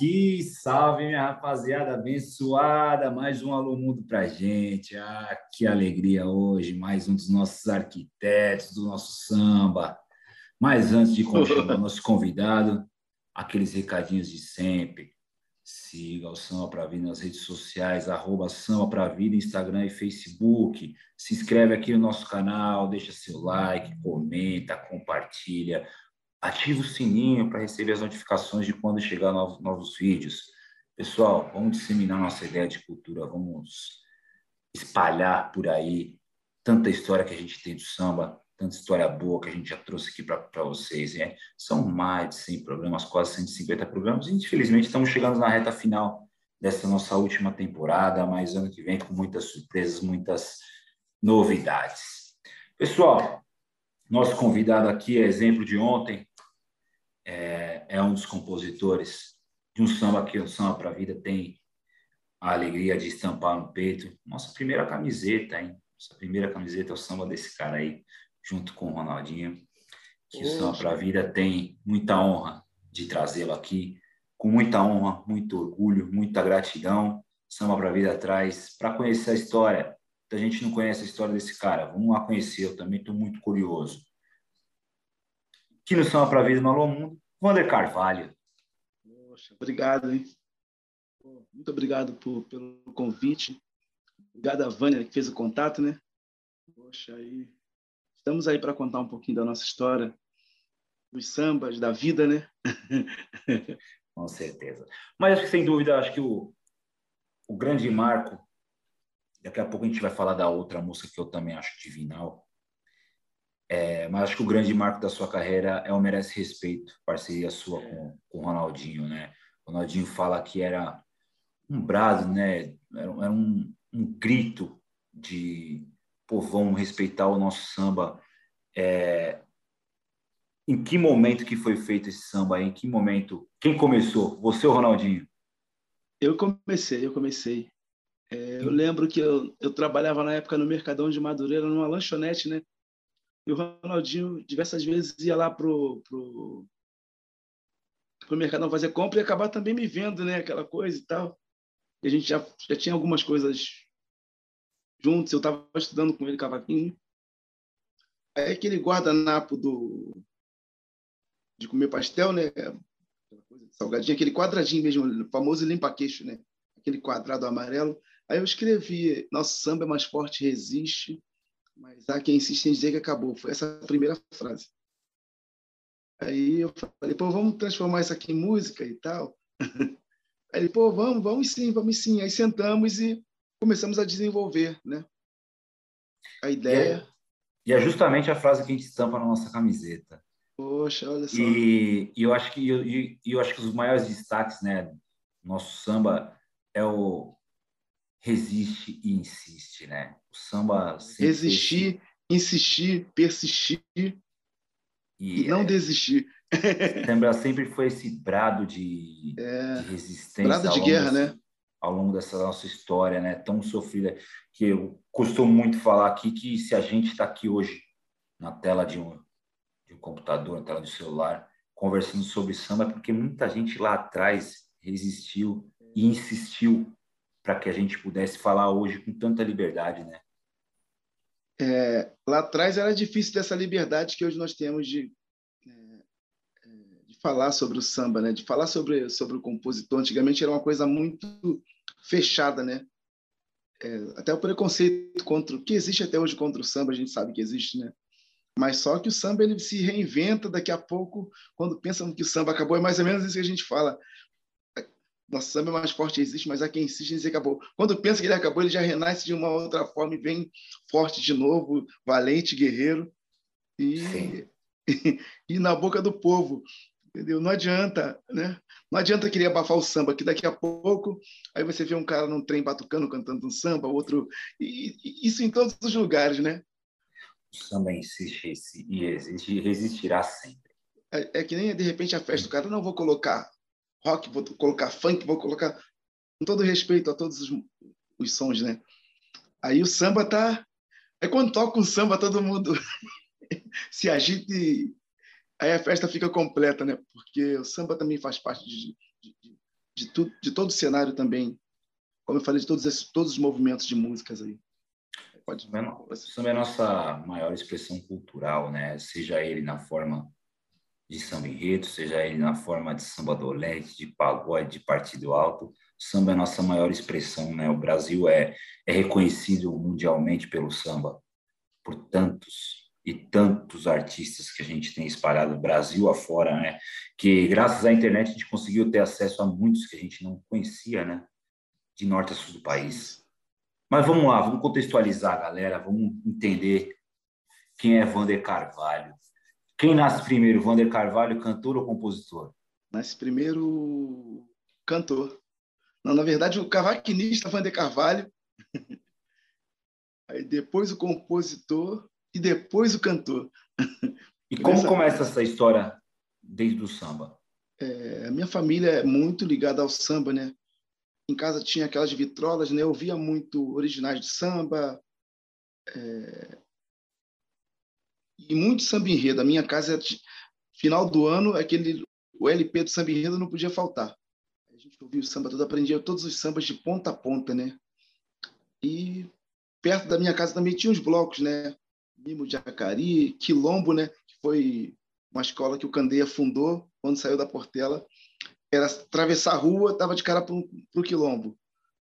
aqui. Salve, minha rapaziada abençoada. Mais um Alô Mundo pra gente. Ah, que alegria hoje. Mais um dos nossos arquitetos do nosso samba. Mas antes de o nosso convidado, aqueles recadinhos de sempre. Siga o Samba Pra Vida nas redes sociais, arroba Samba Pra Vida, Instagram e Facebook. Se inscreve aqui no nosso canal, deixa seu like, comenta, compartilha ative o sininho para receber as notificações de quando chegar novos, novos vídeos. Pessoal, vamos disseminar nossa ideia de cultura, vamos espalhar por aí tanta história que a gente tem do samba, tanta história boa que a gente já trouxe aqui para vocês. Né? São mais de 100 programas, quase 150 programas, e infelizmente estamos chegando na reta final dessa nossa última temporada, mas ano que vem com muitas surpresas, muitas novidades. Pessoal, nosso convidado aqui é exemplo de ontem, é, é um dos compositores de um samba que o Samba para a Vida tem a alegria de estampar no peito. Nossa primeira camiseta, hein? Nossa primeira camiseta é o samba desse cara aí, junto com o Ronaldinho. Que Poxa. o Samba para a Vida tem muita honra de trazê-lo aqui, com muita honra, muito orgulho, muita gratidão. Samba para a Vida traz para conhecer a história. Muita gente não conhece a história desse cara. Vamos lá conhecer, eu também estou muito curioso. Que no Samba para Vida no Alô Mundo, Wander Carvalho. Poxa, obrigado, hein? Muito obrigado por, pelo convite. Obrigado a Vânia que fez o contato, né? Poxa, aí estamos aí para contar um pouquinho da nossa história, dos sambas, da vida, né? Com certeza. Mas acho que, sem dúvida, acho que o, o grande marco, daqui a pouco a gente vai falar da outra música que eu também acho divinal, é, mas acho que o grande marco da sua carreira é o Merece Respeito, parceria sua com, com o Ronaldinho, né? O Ronaldinho fala que era um brado, né? Era, era um, um, grito de, pô, vamos respeitar o nosso samba. É, em que momento que foi feito esse samba? Em que momento? Quem começou? Você ou Ronaldinho? Eu comecei, eu comecei. É, eu lembro que eu, eu trabalhava na época no Mercadão de Madureira, numa lanchonete, né? E o Ronaldinho diversas vezes ia lá pro, pro, pro Mercadão fazer compra e acabar também me vendo, né? Aquela coisa e tal. E a gente já, já tinha algumas coisas juntos, eu estava estudando com ele cavaquinho. Aí aquele guardanapo do de comer pastel, né? Salgadinho, aquele quadradinho mesmo, o famoso limpa-queixo, né? Aquele quadrado amarelo. Aí eu escrevi: Nosso samba é mais forte, resiste mas há quem insiste em dizer que acabou. Foi essa a primeira frase. Aí eu falei, pô, vamos transformar isso aqui em música e tal. Aí ele, pô, vamos, vamos sim, vamos sim. Aí sentamos e começamos a desenvolver, né? A ideia. E é, e é justamente a frase que a gente estampa na nossa camiseta. Poxa, olha só. E, e eu acho que eu, eu acho que os maiores destaques, né, nosso samba é o resiste e insiste, né? O samba resistir, insistir, persistir e, e não é, desistir. Lembra sempre foi esse brado de, é, de resistência, brado de guerra, desse, né? Ao longo dessa nossa história, né? Tão sofrida que eu costumo muito falar aqui que se a gente está aqui hoje na tela de um, de um computador, na tela do celular, conversando sobre samba, é porque muita gente lá atrás resistiu e insistiu para que a gente pudesse falar hoje com tanta liberdade, né? É, lá atrás era difícil dessa liberdade que hoje nós temos de, é, é, de falar sobre o samba, né? De falar sobre sobre o compositor. Antigamente era uma coisa muito fechada, né? É, até o preconceito contra que existe até hoje contra o samba a gente sabe que existe, né? Mas só que o samba ele se reinventa daqui a pouco quando pensam que o samba acabou é mais ou menos isso que a gente fala nosso samba é mais forte existe, mas há quem insiste em dizer que acabou. Quando pensa que ele acabou, ele já renasce de uma outra forma e vem forte de novo, valente, guerreiro. E, e, e, na boca do povo. Entendeu? Não adianta, né? Não adianta querer abafar o samba, que daqui a pouco aí você vê um cara num trem batucando, cantando um samba, outro. E, e isso em todos os lugares, né? O samba insiste e e resistirá sempre. É, é que nem de repente a festa, o cara não vou colocar rock, vou colocar funk, vou colocar com todo respeito a todos os, os sons, né? Aí o samba tá. Aí quando toca o samba, todo mundo se agita e aí a festa fica completa, né? Porque o samba também faz parte de, de, de, tu, de todo o cenário também. Como eu falei, de todos, esses, todos os movimentos de músicas aí. Pode... O samba é a nossa maior expressão cultural, né? Seja ele na forma de samba enredo, seja ele na forma de samba dolente, de pagode, de partido alto. Samba é a nossa maior expressão, né? O Brasil é, é reconhecido mundialmente pelo samba, por tantos e tantos artistas que a gente tem espalhado Brasil afora, né? Que graças à internet a gente conseguiu ter acesso a muitos que a gente não conhecia, né? De norte a sul do país. Mas vamos lá, vamos contextualizar a galera, vamos entender quem é Vander Carvalho. Quem nasce primeiro, Vander Carvalho, cantor ou compositor? Nasce primeiro cantor. Não, na verdade, o cavaquinista Vander Carvalho. Aí depois o compositor e depois o cantor. E como começa essa história desde o samba? É, a minha família é muito ligada ao samba, né? em casa tinha aquelas vitrolas, né? Eu via muito originais de samba é... e muito samba enredo. A minha casa, final do ano, aquele o LP do samba enredo não podia faltar. A gente ouvia o samba todo, aprendia todos os sambas de ponta a ponta, né? E perto da minha casa também tinha os blocos, né? Mimo de Acari, Quilombo, né? Que foi uma escola que o Candeia fundou quando saiu da Portela era atravessar a rua, estava de cara para o quilombo.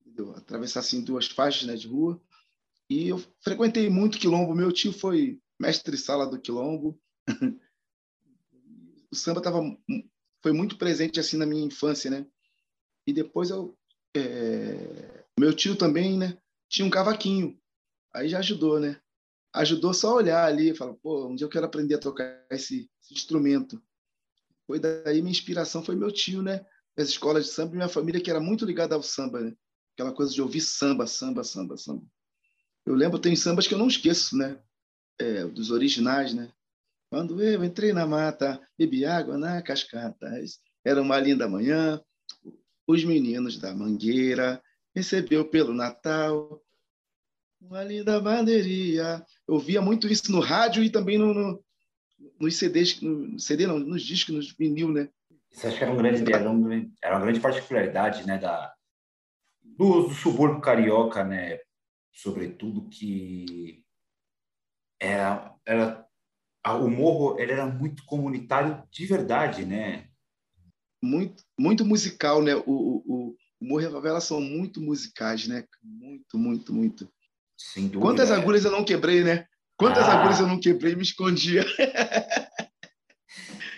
Entendeu? Atravessar assim duas faixas né, de rua. E eu frequentei muito quilombo. Meu tio foi mestre-sala do quilombo. o samba tava, foi muito presente assim na minha infância, né? E depois eu... É... Meu tio também, né? Tinha um cavaquinho. Aí já ajudou, né? Ajudou só olhar ali. Fala, pô, um dia eu quero aprender a tocar esse, esse instrumento. Foi daí minha inspiração foi meu tio, né? As escolas de samba e minha família que era muito ligada ao samba, né? Aquela coisa de ouvir samba, samba, samba, samba. Eu lembro, tem sambas que eu não esqueço, né? É, dos originais, né? Quando eu entrei na mata, bebi água na cascata. Era uma linda manhã, os meninos da Mangueira recebeu pelo Natal uma linda bandeirinha. Eu via muito isso no rádio e também no, no, nos CDs, no CD não, nos discos, nos vinil, né? Isso acho que era, um grande, era, um, era uma grande particularidade, né, da, do, do subúrbio carioca, né, sobretudo que era, era o morro ele era muito comunitário de verdade, né? Muito, muito musical, né? O, o, o morro e a favela são muito musicais, né? Muito, muito, muito. Sem dúvida. Quantas agulhas eu não quebrei, né? Quantas ah. agulhas eu não quebrei e me escondia?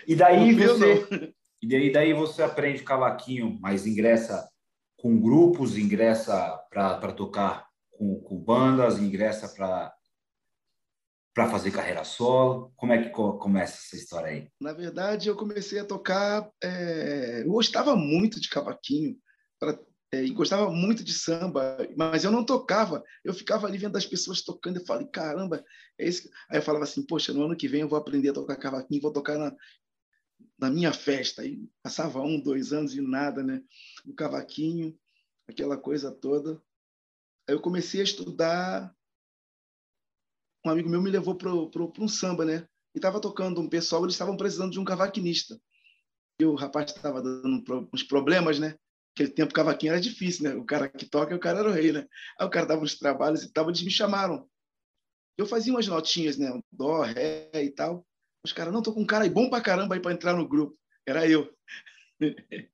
E daí você e daí, daí você aprende cavaquinho, mas ingressa com grupos, ingressa para tocar com, com bandas, ingressa para para fazer carreira solo? Como é que começa essa história aí? Na verdade, eu comecei a tocar. É... Eu gostava muito de cavaquinho. Pra é, e gostava muito de samba, mas eu não tocava. Eu ficava ali vendo as pessoas tocando e falei, caramba, é isso. Aí eu falava assim, poxa, no ano que vem eu vou aprender a tocar cavaquinho, vou tocar na, na minha festa. Passava um, dois anos e nada, né? O cavaquinho, aquela coisa toda. Aí eu comecei a estudar. Um amigo meu me levou para um samba, né? E estava tocando um pessoal, eles estavam precisando de um cavaquinista. E o rapaz estava dando uns problemas, né? Aquele tempo cavaquinho era difícil, né? O cara que toca, o cara era o rei, né? Aí o cara dava uns trabalhos e tal, eles me chamaram. Eu fazia umas notinhas, né? Dó, ré e tal. Os caras, não, tô com um cara aí bom pra caramba aí para entrar no grupo. Era eu.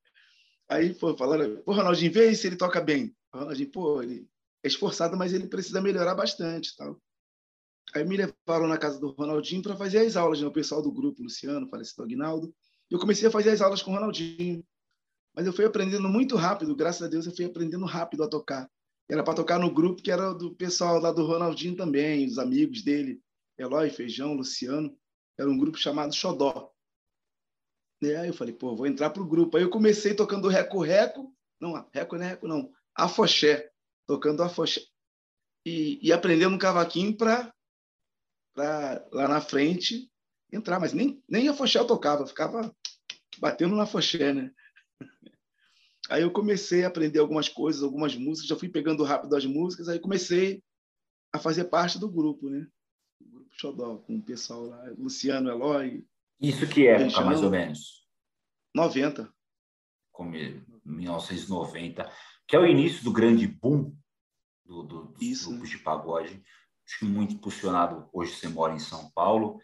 Aí, pô, falaram, pô, Ronaldinho, vê se ele toca bem. Ronaldinho, pô, ele é esforçado, mas ele precisa melhorar bastante, tal. Aí me levaram na casa do Ronaldinho para fazer as aulas, né? O pessoal do grupo, Luciano, falecido Aguinaldo. Eu comecei a fazer as aulas com o Ronaldinho. Mas eu fui aprendendo muito rápido, graças a Deus eu fui aprendendo rápido a tocar. Era para tocar no grupo que era do pessoal lá do Ronaldinho também, os amigos dele, Eloy, Feijão, Luciano. Era um grupo chamado Xodó. E aí eu falei, pô, vou entrar pro grupo. Aí eu comecei tocando reco-reco, não, reco não é reco não, afoxé, tocando afoxé. E, e aprendendo um cavaquinho para lá na frente entrar, mas nem, nem afoxé eu tocava, eu ficava batendo na afoxé, né? Aí eu comecei a aprender algumas coisas, algumas músicas, já fui pegando rápido as músicas, aí comecei a fazer parte do grupo, né? O grupo Xodó, com o pessoal lá, Luciano, Eloy. Isso que época, mais ou menos? 90. Comigo. 1990, que é o início do grande boom do, do, dos Isso. grupos de pagode. Muito impulsionado. Hoje você mora em São Paulo,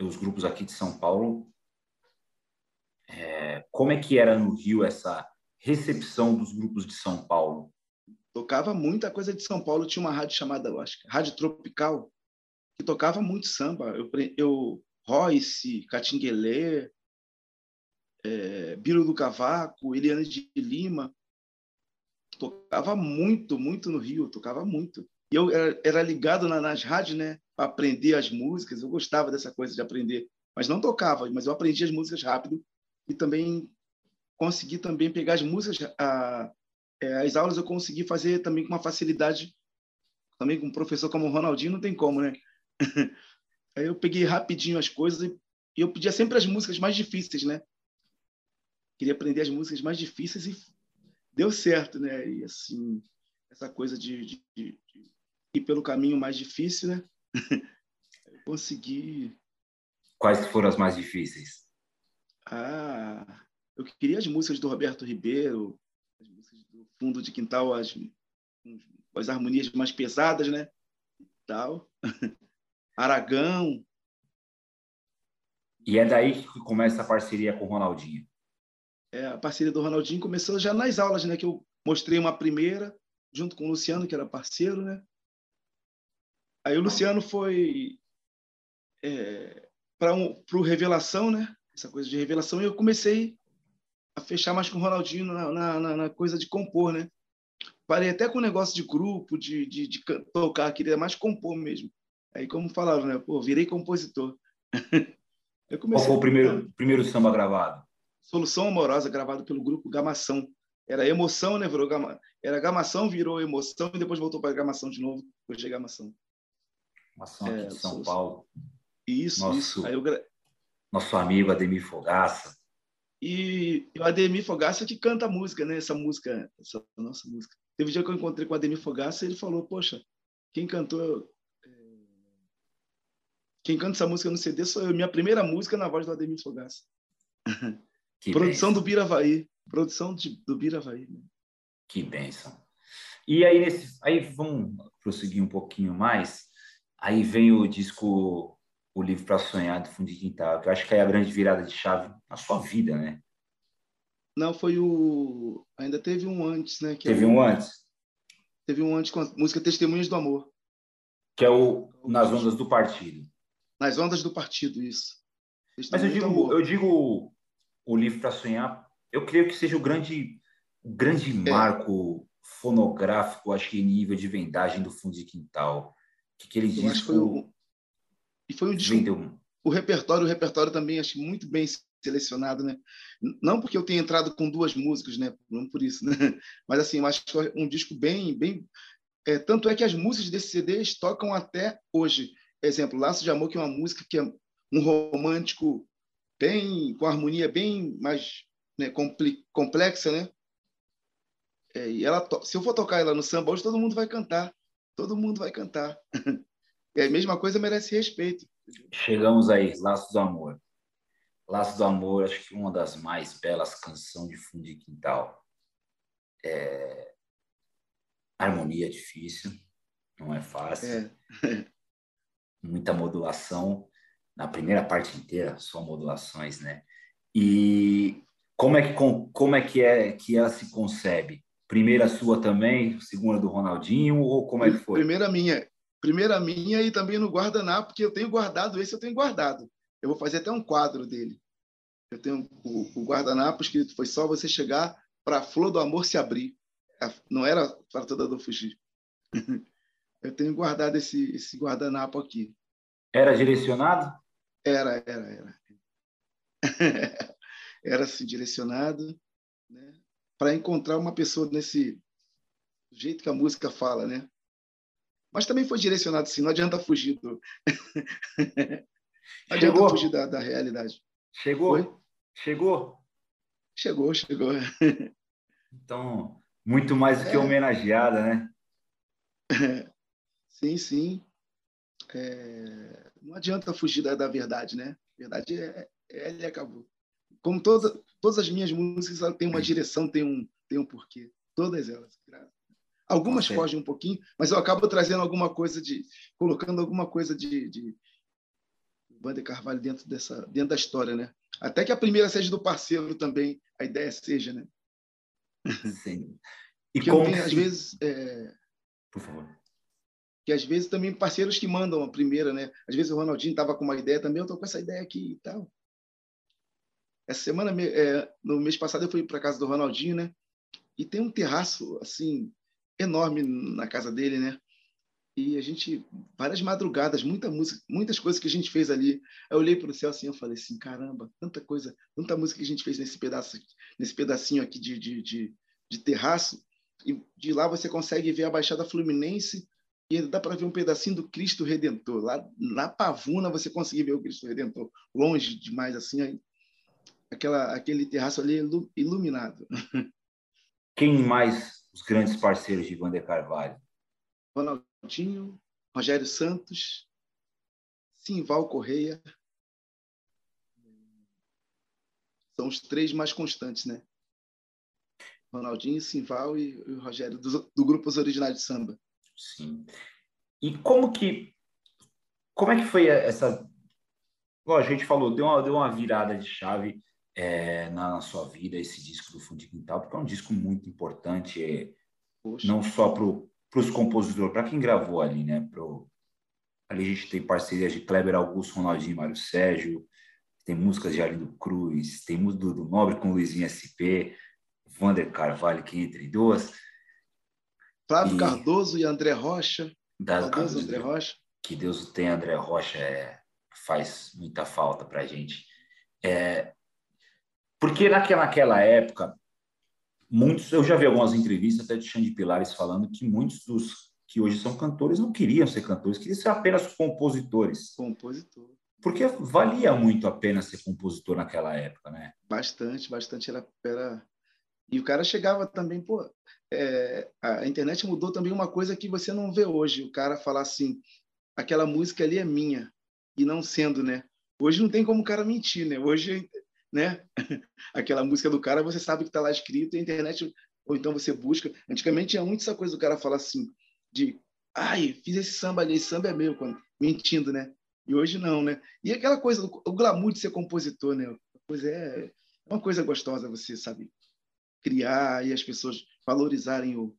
os grupos aqui de São Paulo. É, como é que era no Rio essa recepção dos grupos de São Paulo? Tocava muita coisa de São Paulo. Tinha uma rádio chamada, eu acho, Rádio Tropical, que tocava muito samba. Eu, eu Royce, Catinguelê, é, Biro do Cavaco, Eliane de Lima. Tocava muito, muito no Rio, tocava muito. E eu era, ligado na, nas rádios, né, para aprender as músicas. Eu gostava dessa coisa de aprender, mas não tocava, mas eu aprendi as músicas rápido e também consegui também pegar as músicas, a, é, as aulas eu consegui fazer também com uma facilidade, também com um professor como o Ronaldinho não tem como, né? Aí eu peguei rapidinho as coisas e eu pedia sempre as músicas mais difíceis, né? Queria aprender as músicas mais difíceis e deu certo, né? E assim, essa coisa de, de, de ir pelo caminho mais difícil, né? eu consegui. Quais foram as mais difíceis? Ah, eu queria as músicas do Roberto Ribeiro, as músicas do fundo de quintal, as, as harmonias mais pesadas, né? E tal. Aragão. E é daí que começa a parceria com o Ronaldinho. É, a parceria do Ronaldinho começou já nas aulas, né? Que eu mostrei uma primeira, junto com o Luciano, que era parceiro, né? Aí o Luciano foi é, para um, o Revelação, né? Essa coisa de revelação, e eu comecei a fechar mais com o Ronaldinho na, na, na coisa de compor, né? Parei até com o negócio de grupo, de, de, de tocar, queria mais compor mesmo. Aí, como falava, né? Pô, virei compositor. Qual foi o primeiro, primeiro samba gravado? Solução Amorosa, gravado pelo grupo Gamação. Era emoção, né? Virou gama... Era gamação, virou emoção e depois voltou para gamação de novo. Hoje é gamação. Gamação aqui é, de São. Paulo. Isso, nosso, isso. Aí eu... Nosso amigo Ademir Fogaça. E o Ademir Fogaça que canta a música, né? Essa música, essa nossa música. Teve um dia que eu encontrei com o Ademir Fogaça e ele falou: Poxa, quem cantou quem canta essa música no CD sou eu. Minha primeira música na voz do Ademir Fogaça. Produção do Biravaí. Produção de, do Biravaí. Né? Que benção. E aí, nesse, aí vamos prosseguir um pouquinho mais. Aí vem o disco O Livro para Sonhar, do Fundo de Quintal, que eu acho que é a grande virada de chave na sua vida, né? Não, foi o. Ainda teve um antes, né? teve é o... um antes? Teve um antes com a música Testemunhas do Amor. Que é o Nas Ondas do Partido. Nas ondas do partido, isso. Mas eu digo, eu digo o livro para sonhar, eu creio que seja o grande, grande é. marco fonográfico, acho que nível de vendagem do fundo de quintal. Que aquele eu disco foi o... e foi um disco. Vendeu... O repertório, o repertório também acho muito bem selecionado, né? Não porque eu tenha entrado com duas músicas, né? Não por isso, né? Mas assim, eu acho que um disco bem, bem. É, tanto é que as músicas desse CD tocam até hoje exemplo, Laço de Amor, que é uma música que é um romântico bem com harmonia bem mais né, complexa, né? É, e ela, se eu for tocar ela no samba hoje, todo mundo vai cantar, todo mundo vai cantar. e a mesma coisa merece respeito. Chegamos aí, Laço do Amor. Laço do Amor, acho que uma das mais belas canções de fundo de quintal. É... Harmonia é difícil, não é fácil. É. muita modulação na primeira parte inteira, só modulações, né? E como é que como é que é que ela se concebe? Primeira sua também, segunda do Ronaldinho ou como é que foi? Primeira minha, primeira minha e também no guardanapo, porque eu tenho guardado esse, eu tenho guardado. Eu vou fazer até um quadro dele. Eu tenho o, o guardanapo escrito foi só você chegar para a flor do amor se abrir. Não era para toda dor fugir. Eu tenho guardado esse, esse guardanapo aqui. Era direcionado? Era, era, era. era assim, direcionado para encontrar uma pessoa nesse jeito que a música fala, né? Mas também foi direcionado assim, não adianta fugir do... não adianta fugir da, da realidade. Chegou? Foi? Chegou? Chegou, chegou. então, muito mais do que é. homenageada, né? Sim, sim. É, não adianta fugir da, da, verdade, né? A verdade é, é ela e acabou. Como toda, todas as minhas músicas, ela tem uma direção, tem um, tem um porquê. Todas elas. Algumas Nossa, fogem um pouquinho, mas eu acabo trazendo alguma coisa de. colocando alguma coisa de, de Wander Carvalho dentro, dessa, dentro da história, né? Até que a primeira seja do parceiro também, a ideia seja, né? Sim. E como tem, às vezes. É... Por favor que às vezes também parceiros que mandam a primeira, né? Às vezes o Ronaldinho estava com uma ideia também, eu estou com essa ideia aqui e tal. Essa semana, é, no mês passado, eu fui para casa do Ronaldinho, né? E tem um terraço, assim, enorme na casa dele, né? E a gente, várias madrugadas, muita música, muitas coisas que a gente fez ali. Eu olhei para o céu assim, eu falei assim, caramba, tanta coisa, tanta música que a gente fez nesse pedaço, nesse pedacinho aqui de, de, de, de terraço. E de lá você consegue ver a Baixada Fluminense e ainda dá para ver um pedacinho do Cristo Redentor. Lá na Pavuna você conseguir ver o Cristo Redentor, longe demais assim, aí, aquela, aquele terraço ali iluminado. Quem mais os grandes parceiros de Wander Carvalho? Ronaldinho, Rogério Santos, Simval Correia. São os três mais constantes, né? Ronaldinho, Simval e, e Rogério, do, do Grupo Os Originais de Samba. Sim. E como que como é que foi essa Lógico, a gente falou, deu uma, deu uma virada de chave é, na, sua vida esse disco do Fundo de Quintal, porque é um disco muito importante, é, não só para os compositores, para quem gravou ali, né? Pro, ali a gente tem parcerias de Kleber Augusto, Ronaldinho e Mário Sérgio, tem músicas de Arlindo Cruz, tem música do, Nobre com Luizinho SP, Vander Carvalho, que entre duas. Flávio e... Cardoso e André Rocha. Da, Cardoso, André Rocha. Que Deus o tenha, André Rocha é, faz muita falta para a gente. É, porque naquela, naquela época, muitos, eu já vi algumas entrevistas até de Xande Pilares falando que muitos dos que hoje são cantores não queriam ser cantores, queriam ser apenas compositores. Compositor. Porque valia muito a pena ser compositor naquela época, né? Bastante, bastante. Era, era... E o cara chegava também, pô, é, a internet mudou também uma coisa que você não vê hoje. O cara falar assim, aquela música ali é minha, e não sendo, né? Hoje não tem como o cara mentir, né? Hoje, né? aquela música do cara, você sabe que está lá escrito, a internet, ou então você busca. Antigamente tinha muito essa coisa do cara falar assim, de, ai, fiz esse samba ali, esse samba é meu, quando... mentindo, né? E hoje não, né? E aquela coisa, o glamour de ser compositor, né? Pois é, é uma coisa gostosa você, sabe, criar e as pessoas valorizarem o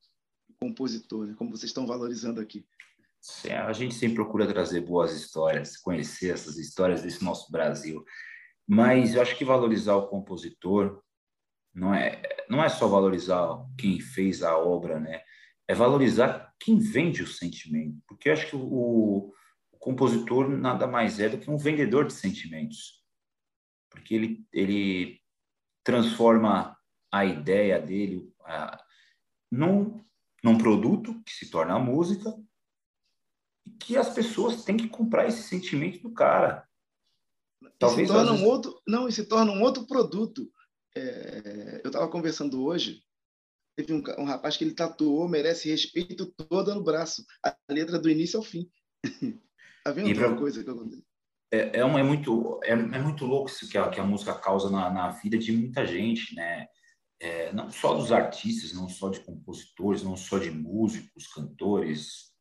compositor, né? como vocês estão valorizando aqui. Sim, a gente sempre procura trazer boas histórias, conhecer essas histórias desse nosso Brasil. Mas eu acho que valorizar o compositor não é, não é só valorizar quem fez a obra, né? É valorizar quem vende o sentimento. Porque eu acho que o, o compositor nada mais é do que um vendedor de sentimentos. Porque ele, ele transforma a ideia dele a, num, num produto que se torna a música e que as pessoas têm que comprar esse sentimento do cara. Talvez se torna vezes... um outro, não, e se torna um outro produto. É, eu estava conversando hoje, teve um, um, rapaz que ele tatuou, merece respeito todo no braço, a letra do início ao fim. tá vendo pra... coisa que acontece? É, é, uma, é, muito, é, é muito louco isso que a, que a música causa na, na vida de muita gente, né? é, não só dos artistas, não só de compositores, não só de músicos, cantores,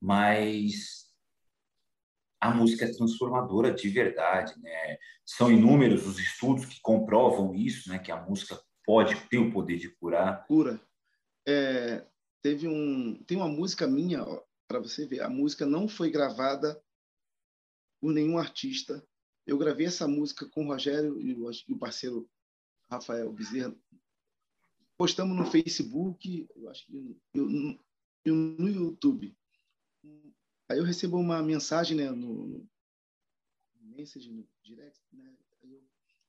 mas a música é transformadora de verdade, né? São inúmeros os estudos que comprovam isso, né? Que a música pode ter o poder de curar. Cura. É, teve um, tem uma música minha para você ver. A música não foi gravada por nenhum artista. Eu gravei essa música com o Rogério e o parceiro Rafael Bezerra, postamos no Facebook, eu acho que no, no YouTube. Aí eu recebo uma mensagem né, no, no message, no direct, né? Eu,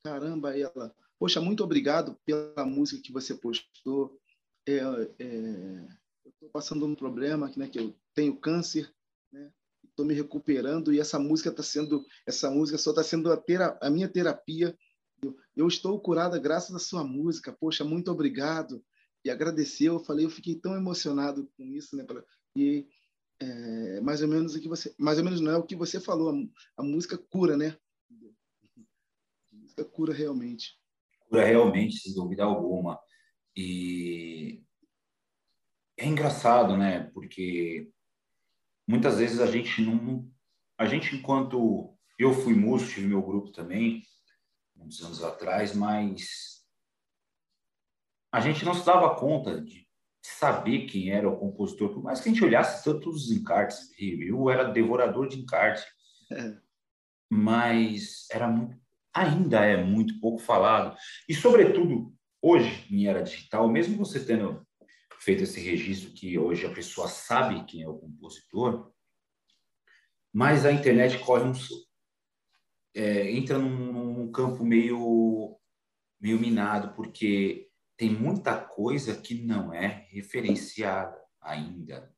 caramba, ela, poxa, muito obrigado pela música que você postou. É, é, eu estou passando um problema né, que eu tenho câncer, né? Estou me recuperando e essa música está sendo, essa música só está sendo a, tera, a minha terapia eu estou curada graças à sua música. Poxa, muito obrigado. E agradeceu. Eu falei, eu fiquei tão emocionado com isso, né? E é, mais ou menos o que você, mais ou menos não é o que você falou. A, a música cura, né? A música cura realmente. Cura realmente, sem dúvida alguma. E é engraçado, né? Porque muitas vezes a gente não. A gente, enquanto. Eu fui músico, tive meu grupo também, uns anos atrás, mas a gente não se dava conta de saber quem era o compositor, por mais que a gente olhasse tantos os encartes. Eu era devorador de encarte. É. Mas era muito, ainda é muito pouco falado. E, sobretudo, hoje, em era digital, mesmo você tendo feito esse registro que hoje a pessoa sabe quem é o compositor, mas a internet corre um é, entra num, num, campo meio meio minado porque tem muita coisa que não é referenciada ainda.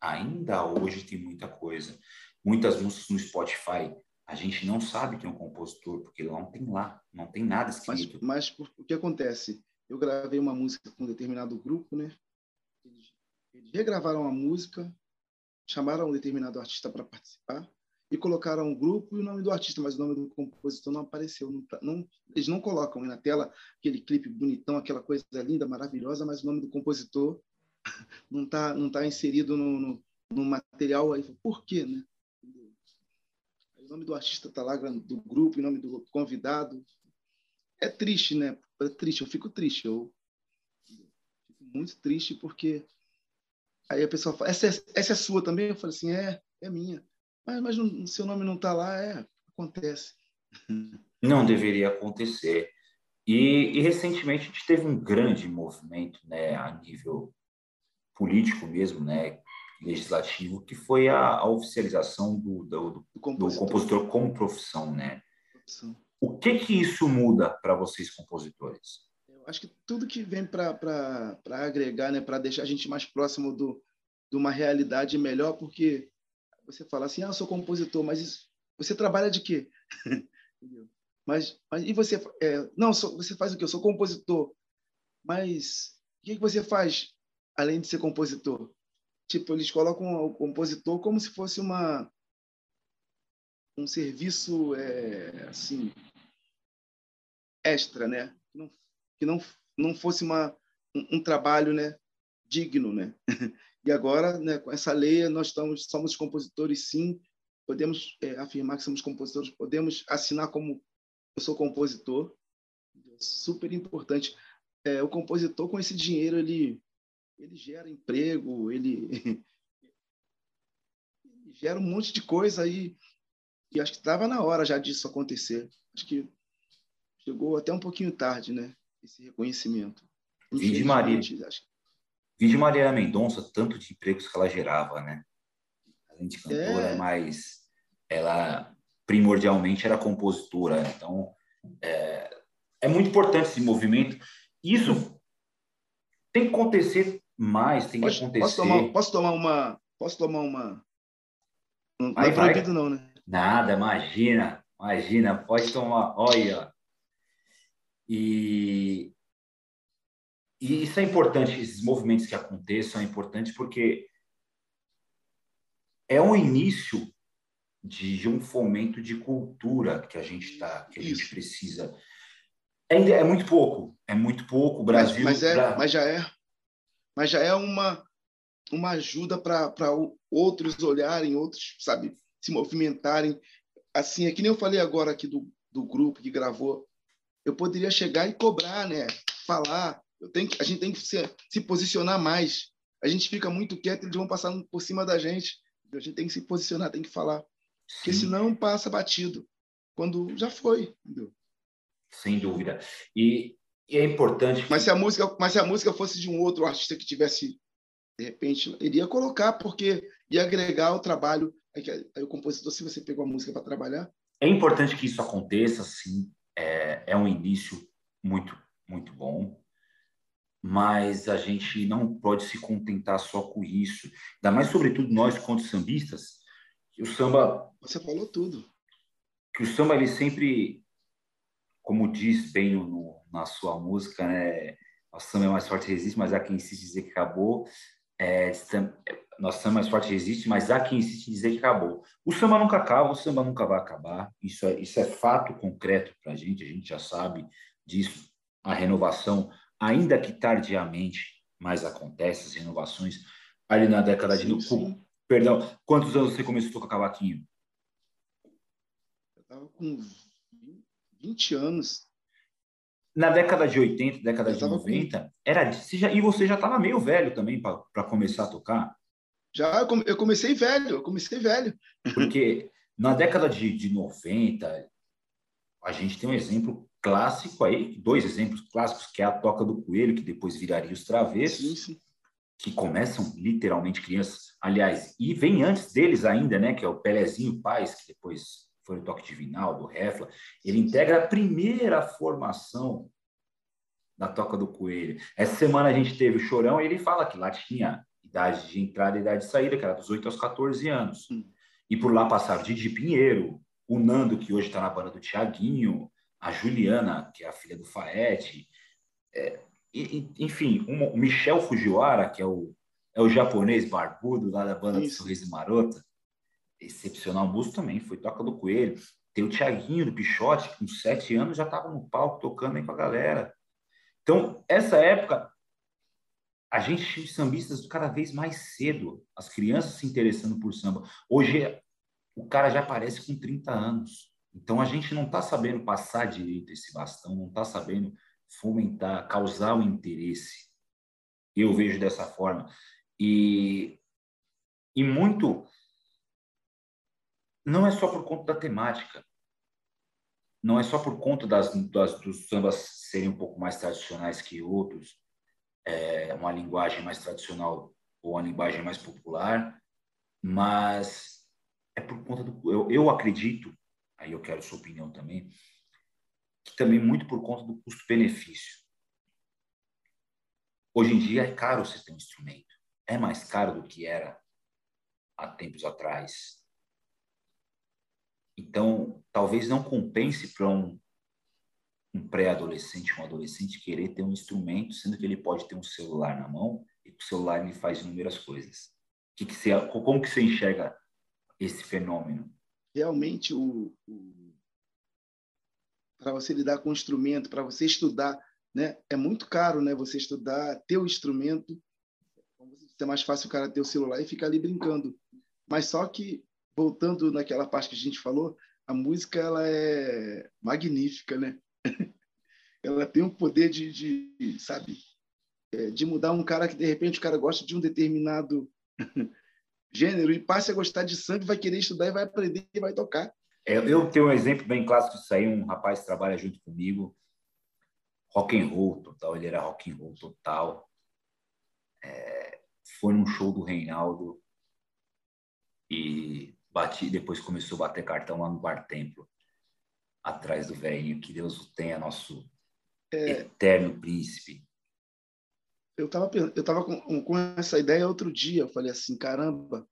Ainda hoje tem muita coisa. Muitas músicas no Spotify a gente não sabe quem é um compositor porque não tem lá não tem nada escrito. mas, mas o que acontece? Eu gravei uma música com um determinado grupo né? Eles, eles regravaram a música chamaram um determinado artista para participar e colocaram um grupo e o nome do artista, mas o nome do compositor não apareceu. Não, tá, não, eles não colocam na tela aquele clipe bonitão, aquela coisa linda, maravilhosa, mas o nome do compositor não está não tá inserido no, no, no, material. Aí, por quê? Né? o nome do artista está lá, do grupo, o nome do convidado. É triste, né? É triste, eu fico triste. Eu fico muito triste porque aí a pessoa fala, essa é, essa é sua também? Eu falo assim, é, é minha. Mas, mas não, seu nome não está lá, é, acontece. Não deveria acontecer. E, e, recentemente a gente teve um grande movimento né, a nível político mesmo, né, legislativo, que foi a, a oficialização do, do, do, do, compositor. do, compositor. como profissão. Né? Profissão. O que, que isso muda para vocês, compositores? Eu acho que tudo que vem para agregar, né, para deixar a gente mais próximo do, de uma realidade melhor, porque você fala assim, ah, eu sou compositor, mas você trabalha de quê? mas, mas e você? É, não, sou, você faz o quê? Eu sou compositor. Mas o que, que você faz além de ser compositor? Tipo, eles colocam o compositor como se fosse uma um serviço é, assim extra, né? Que não, que não, não fosse uma um, um trabalho, né? Digno, né? E agora, né, com essa lei, nós estamos, somos compositores, sim, podemos é, afirmar que somos compositores, podemos assinar como eu sou compositor, super importante. É, o compositor, com esse dinheiro, ele, ele gera emprego, ele, ele gera um monte de coisa aí, e acho que estava na hora já disso acontecer. Acho que chegou até um pouquinho tarde, né, esse reconhecimento. Vinde Maria. Acho, Vide Maria Mendonça, tanto de empregos que ela gerava, né? Além de cantora, é. mas ela primordialmente era compositora. Então, é, é muito importante esse movimento. Isso tem que acontecer mais, tem que posso, acontecer. Posso tomar, posso tomar uma. Posso tomar uma. Não, não é proibido, não, né? Nada, imagina, imagina, pode tomar. Olha. E e isso é importante, esses movimentos que aconteçam é importante porque é um início de, um fomento de cultura que a gente tá, que a isso. gente precisa. É, é muito pouco, é muito pouco. O Brasil, mas, mas, é, mas já é, mas já é uma uma ajuda para outros olharem, outros, sabe, se movimentarem. Assim, é que nem eu falei agora aqui do, do grupo que gravou. Eu poderia chegar e cobrar, né? Falar, tenho que, a gente tem que se, se posicionar mais. A gente fica muito quieto, eles vão passar por cima da gente. A gente tem que se posicionar, tem que falar. Porque senão passa batido. Quando já foi. Entendeu? Sem dúvida. E, e é importante. Mas se, a música, mas se a música fosse de um outro artista que tivesse, de repente, iria colocar, porque ia agregar o trabalho. Aí, aí o compositor, se você pegou a música para trabalhar. É importante que isso aconteça, sim. É, é um início muito, muito bom mas a gente não pode se contentar só com isso. Ainda mais, sobretudo, nós, quanto sambistas, que o samba... Você falou tudo. Que o samba, ele sempre, como diz bem no, na sua música, né? Nosso samba é mais forte resiste, mas há quem insiste dizer que acabou. É, nosso samba é mais forte resiste, mas há quem insiste dizer que acabou. O samba nunca acaba, o samba nunca vai acabar. Isso é, isso é fato concreto para a gente, a gente já sabe disso. A renovação ainda que tardiamente, mas acontece as renovações. Ali na década sim, de. Sim. Perdão, quantos anos você começou a tocar cavaquinho? Eu estava com 20 anos. Na década de 80, década de 90, com... era, você já, e você já estava meio velho também para começar a tocar? Já, eu comecei velho, eu comecei velho. Porque na década de, de 90, a gente tem um exemplo clássico aí, dois exemplos clássicos, que é a Toca do Coelho, que depois viraria os Travessos, sim, sim. que começam literalmente crianças, aliás, e vem antes deles ainda, né, que é o Pelezinho Paz, que depois foi o Toque Divinal, do Refla, ele integra a primeira formação da Toca do Coelho. Essa semana a gente teve o Chorão e ele fala que lá tinha idade de entrada e idade de saída, que era dos 8 aos 14 anos. Hum. E por lá passaram Didi Pinheiro, o Nando, que hoje está na banda do Tiaguinho, a Juliana, que é a filha do Faete, é, enfim, um, o Michel Fujiwara, que é o, é o japonês barbudo lá da banda Isso. do Sorriso Marota, excepcional músico também, foi Toca do Coelho. Tem o Tiaguinho do Pichote, que com sete anos já estava no palco tocando aí com a galera. Então, essa época, a gente tinha sambistas cada vez mais cedo, as crianças se interessando por samba. Hoje, o cara já aparece com 30 anos. Então, a gente não está sabendo passar direito esse bastão, não está sabendo fomentar, causar o interesse. Eu vejo dessa forma. E, e muito não é só por conta da temática, não é só por conta das, das, dos sambas serem um pouco mais tradicionais que outros, é, uma linguagem mais tradicional ou uma linguagem mais popular, mas é por conta do. Eu, eu acredito, aí eu quero sua opinião também, que também muito por conta do custo-benefício. Hoje em dia é caro você ter um instrumento, é mais caro do que era há tempos atrás. Então, talvez não compense para um, um pré-adolescente, um adolescente querer ter um instrumento, sendo que ele pode ter um celular na mão e o celular ele faz inúmeras coisas. Que que você, como que você enxerga esse fenômeno? Realmente, o, o para você lidar com o instrumento, para você estudar, né, é muito caro, né? Você estudar, ter o instrumento, é mais fácil o cara ter o celular e ficar ali brincando. Mas só que voltando naquela parte que a gente falou, a música ela é magnífica, né? ela tem um poder de, de sabe, é, de mudar um cara que de repente o cara gosta de um determinado gênero e passe a gostar de samba, vai querer estudar e vai aprender e vai tocar. É, eu tenho um exemplo bem clássico disso aí, um rapaz que trabalha junto comigo, rock and roll total, ele era rock and roll total. É, foi num show do Reinaldo e bati, depois começou a bater cartão lá no Bar Templo, atrás do velhinho. Que Deus o tenha, nosso é, eterno príncipe. Eu estava eu tava com, com essa ideia outro dia. Eu falei assim: caramba,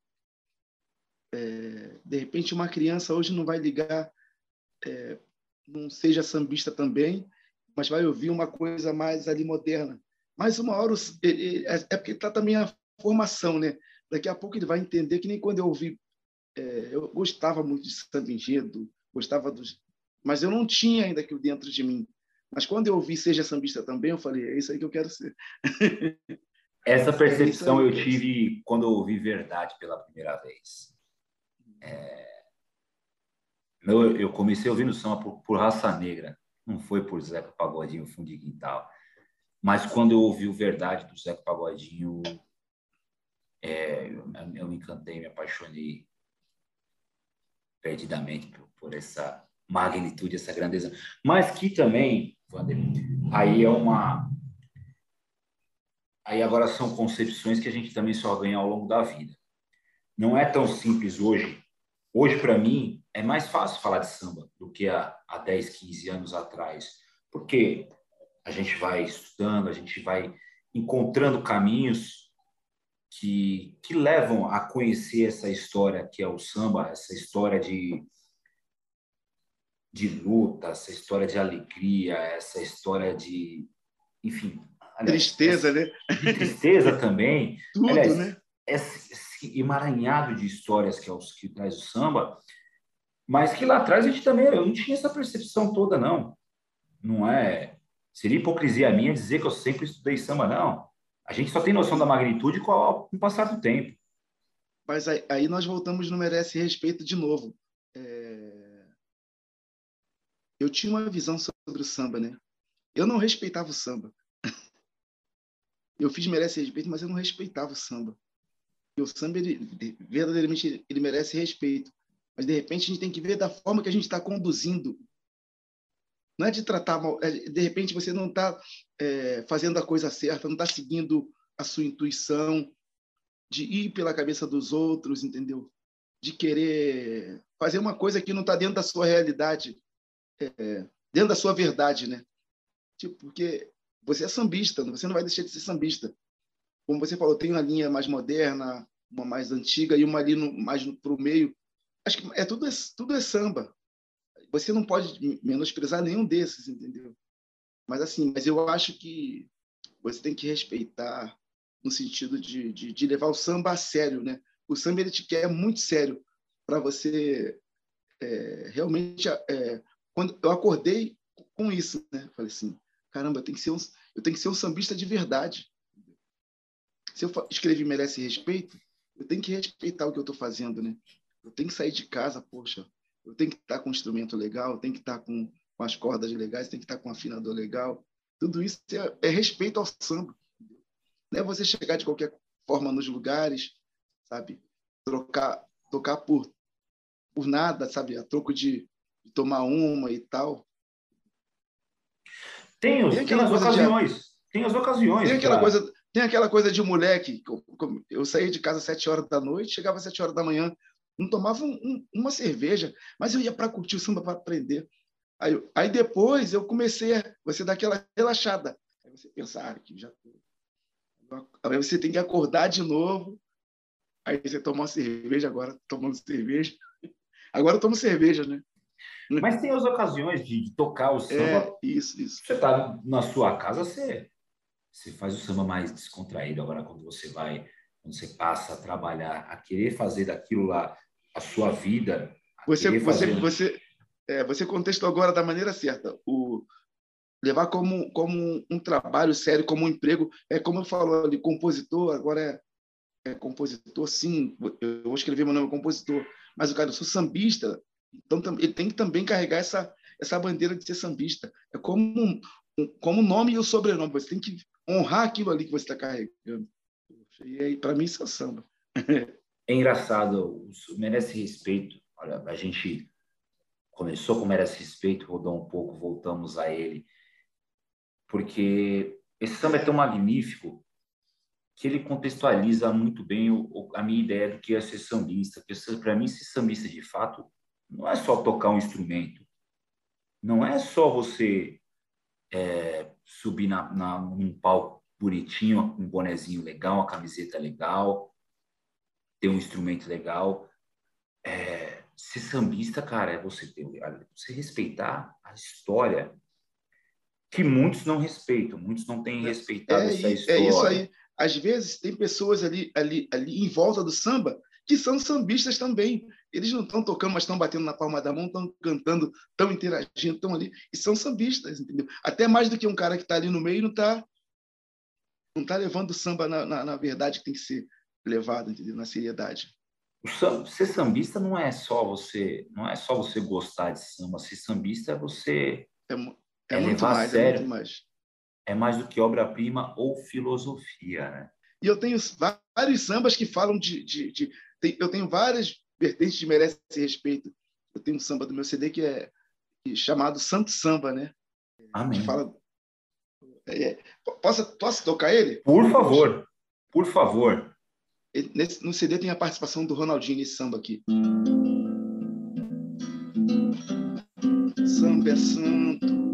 é, de repente uma criança hoje não vai ligar, é, não seja sambista também, mas vai ouvir uma coisa mais ali moderna. Mas uma hora ele, é, é porque está também a formação, né? Daqui a pouco ele vai entender que nem quando eu ouvi é, eu gostava muito de samba enredo, gostava dos, mas eu não tinha ainda aquilo dentro de mim. Mas quando eu ouvi Seja Sambista também, eu falei, é isso aí que eu quero ser. Essa é percepção é eu tive quando eu ouvi Verdade pela primeira vez. É... Eu, eu comecei ouvindo samba por, por, raça negra, não foi por Zeca Pagodinho, fundo de quintal. Mas quando eu ouvi o Verdade do Zeca Pagodinho, é, eu, eu me encantei, me apaixonei perdidamente por, por essa magnitude, essa grandeza. Mas que também, aí é uma. Aí agora são concepções que a gente também só ganha ao longo da vida. Não é tão simples hoje. Hoje, para mim, é mais fácil falar de samba do que há, há 10, 15 anos atrás. Porque a gente vai estudando, a gente vai encontrando caminhos que, que levam a conhecer essa história que é o samba, essa história de, de luta, essa história de alegria, essa história de, enfim... Aliás, tristeza, essa, né? Tristeza também. Tudo, aliás, né? Esse, esse emaranhado de histórias que, é o, que traz o samba, mas que lá atrás a gente também, eu não tinha essa percepção toda, não. Não é Seria hipocrisia minha dizer que eu sempre estudei samba, não. A gente só tem noção da magnitude com o passar do tempo. Mas aí, aí nós voltamos no merece respeito de novo. É... Eu tinha uma visão sobre o samba, né? Eu não respeitava o samba. Eu fiz merece respeito, mas eu não respeitava o samba. E o samba, ele, verdadeiramente, ele merece respeito. Mas, de repente, a gente tem que ver da forma que a gente está conduzindo. Não é de tratar mal. É, de repente, você não está é, fazendo a coisa certa, não está seguindo a sua intuição, de ir pela cabeça dos outros, entendeu? De querer fazer uma coisa que não está dentro da sua realidade, é, dentro da sua verdade, né? Tipo, porque você é sambista, você não vai deixar de ser sambista. Como você falou, tem uma linha mais moderna, uma mais antiga e uma ali no, mais para o meio. Acho que é tudo, é tudo é samba. Você não pode menosprezar nenhum desses, entendeu? Mas assim, mas eu acho que você tem que respeitar no sentido de, de, de levar o samba a sério, né? O samba ele te quer muito sério para você é, realmente é, quando eu acordei com isso, né? Falei assim, caramba, tenho que ser um, eu tenho que ser um sambista de verdade. Se eu escrevi merece respeito, eu tenho que respeitar o que eu estou fazendo, né? Eu tenho que sair de casa, poxa, eu tenho que estar com um instrumento legal, eu tenho que estar com, com as cordas legais, tenho que estar com um afinador legal. Tudo isso é, é respeito ao samba. Não é você chegar de qualquer forma nos lugares, sabe? Trocar, tocar por, por nada, sabe? A troco de, de tomar uma e tal. Tem, os, tem, tem as ocasiões. De, tem as ocasiões. Tem aquela, coisa, tem aquela coisa de moleque. Eu, saía de casa às sete horas da noite, chegava às sete horas da manhã, não tomava um, um, uma cerveja, mas eu ia para curtir o samba para aprender. Aí, aí depois eu comecei a você dar aquela relaxada. Aí você pensar ah, que já Aí você tem que acordar de novo. Aí você toma uma cerveja, agora tomando cerveja. Agora eu tomo cerveja, né? Mas tem as ocasiões de, de tocar o samba. É, isso, isso. Você está na sua casa, você, você faz o samba mais descontraído. Agora, quando você vai, quando você passa a trabalhar, a querer fazer daquilo lá a sua vida. Você, você, fazer... você, é, você contestou agora da maneira certa. O, levar como, como um trabalho sério, como um emprego. É como eu falo ali, compositor, agora é, é compositor, sim, eu vou escrever meu nome compositor, mas o cara, eu sou sambista, então ele tem que também carregar essa, essa bandeira de ser sambista. É como como o nome e o sobrenome, você tem que honrar aquilo ali que você está carregando. E aí, para mim, isso é samba. É engraçado, merece respeito. Olha, a gente começou com merece respeito, rodou um pouco, voltamos a ele porque esse samba é tão magnífico que ele contextualiza muito bem o, a minha ideia do que é ser sambista. Para mim, ser sambista de fato não é só tocar um instrumento, não é só você é, subir na, na, num palco bonitinho, com um bonezinho legal, uma camiseta legal, ter um instrumento legal. É, ser sambista, cara, é você ter, você respeitar a história que muitos não respeitam, muitos não têm respeitado é, essa história. É isso aí. Às vezes tem pessoas ali, ali, ali em volta do samba que são sambistas também. Eles não estão tocando, mas estão batendo na palma da mão, estão cantando, estão interagindo, estão ali e são sambistas, entendeu? Até mais do que um cara que está ali no meio não está não tá levando o samba na, na, na, verdade que tem que ser levado, entendeu? Na seriedade. Ser sambista não é só você, não é só você gostar de samba. Ser sambista é você é, é, é muito mais, sério. é muito mais. É mais do que obra-prima ou filosofia, né? E eu tenho vários sambas que falam de... de, de tem, eu tenho várias vertentes que merecem respeito. Eu tenho um samba do meu CD que é chamado Santo Samba, né? Amém. Que fala... É, posso, posso tocar ele? Por favor, por favor. Nesse, no CD tem a participação do Ronaldinho nesse samba aqui. Samba é santo,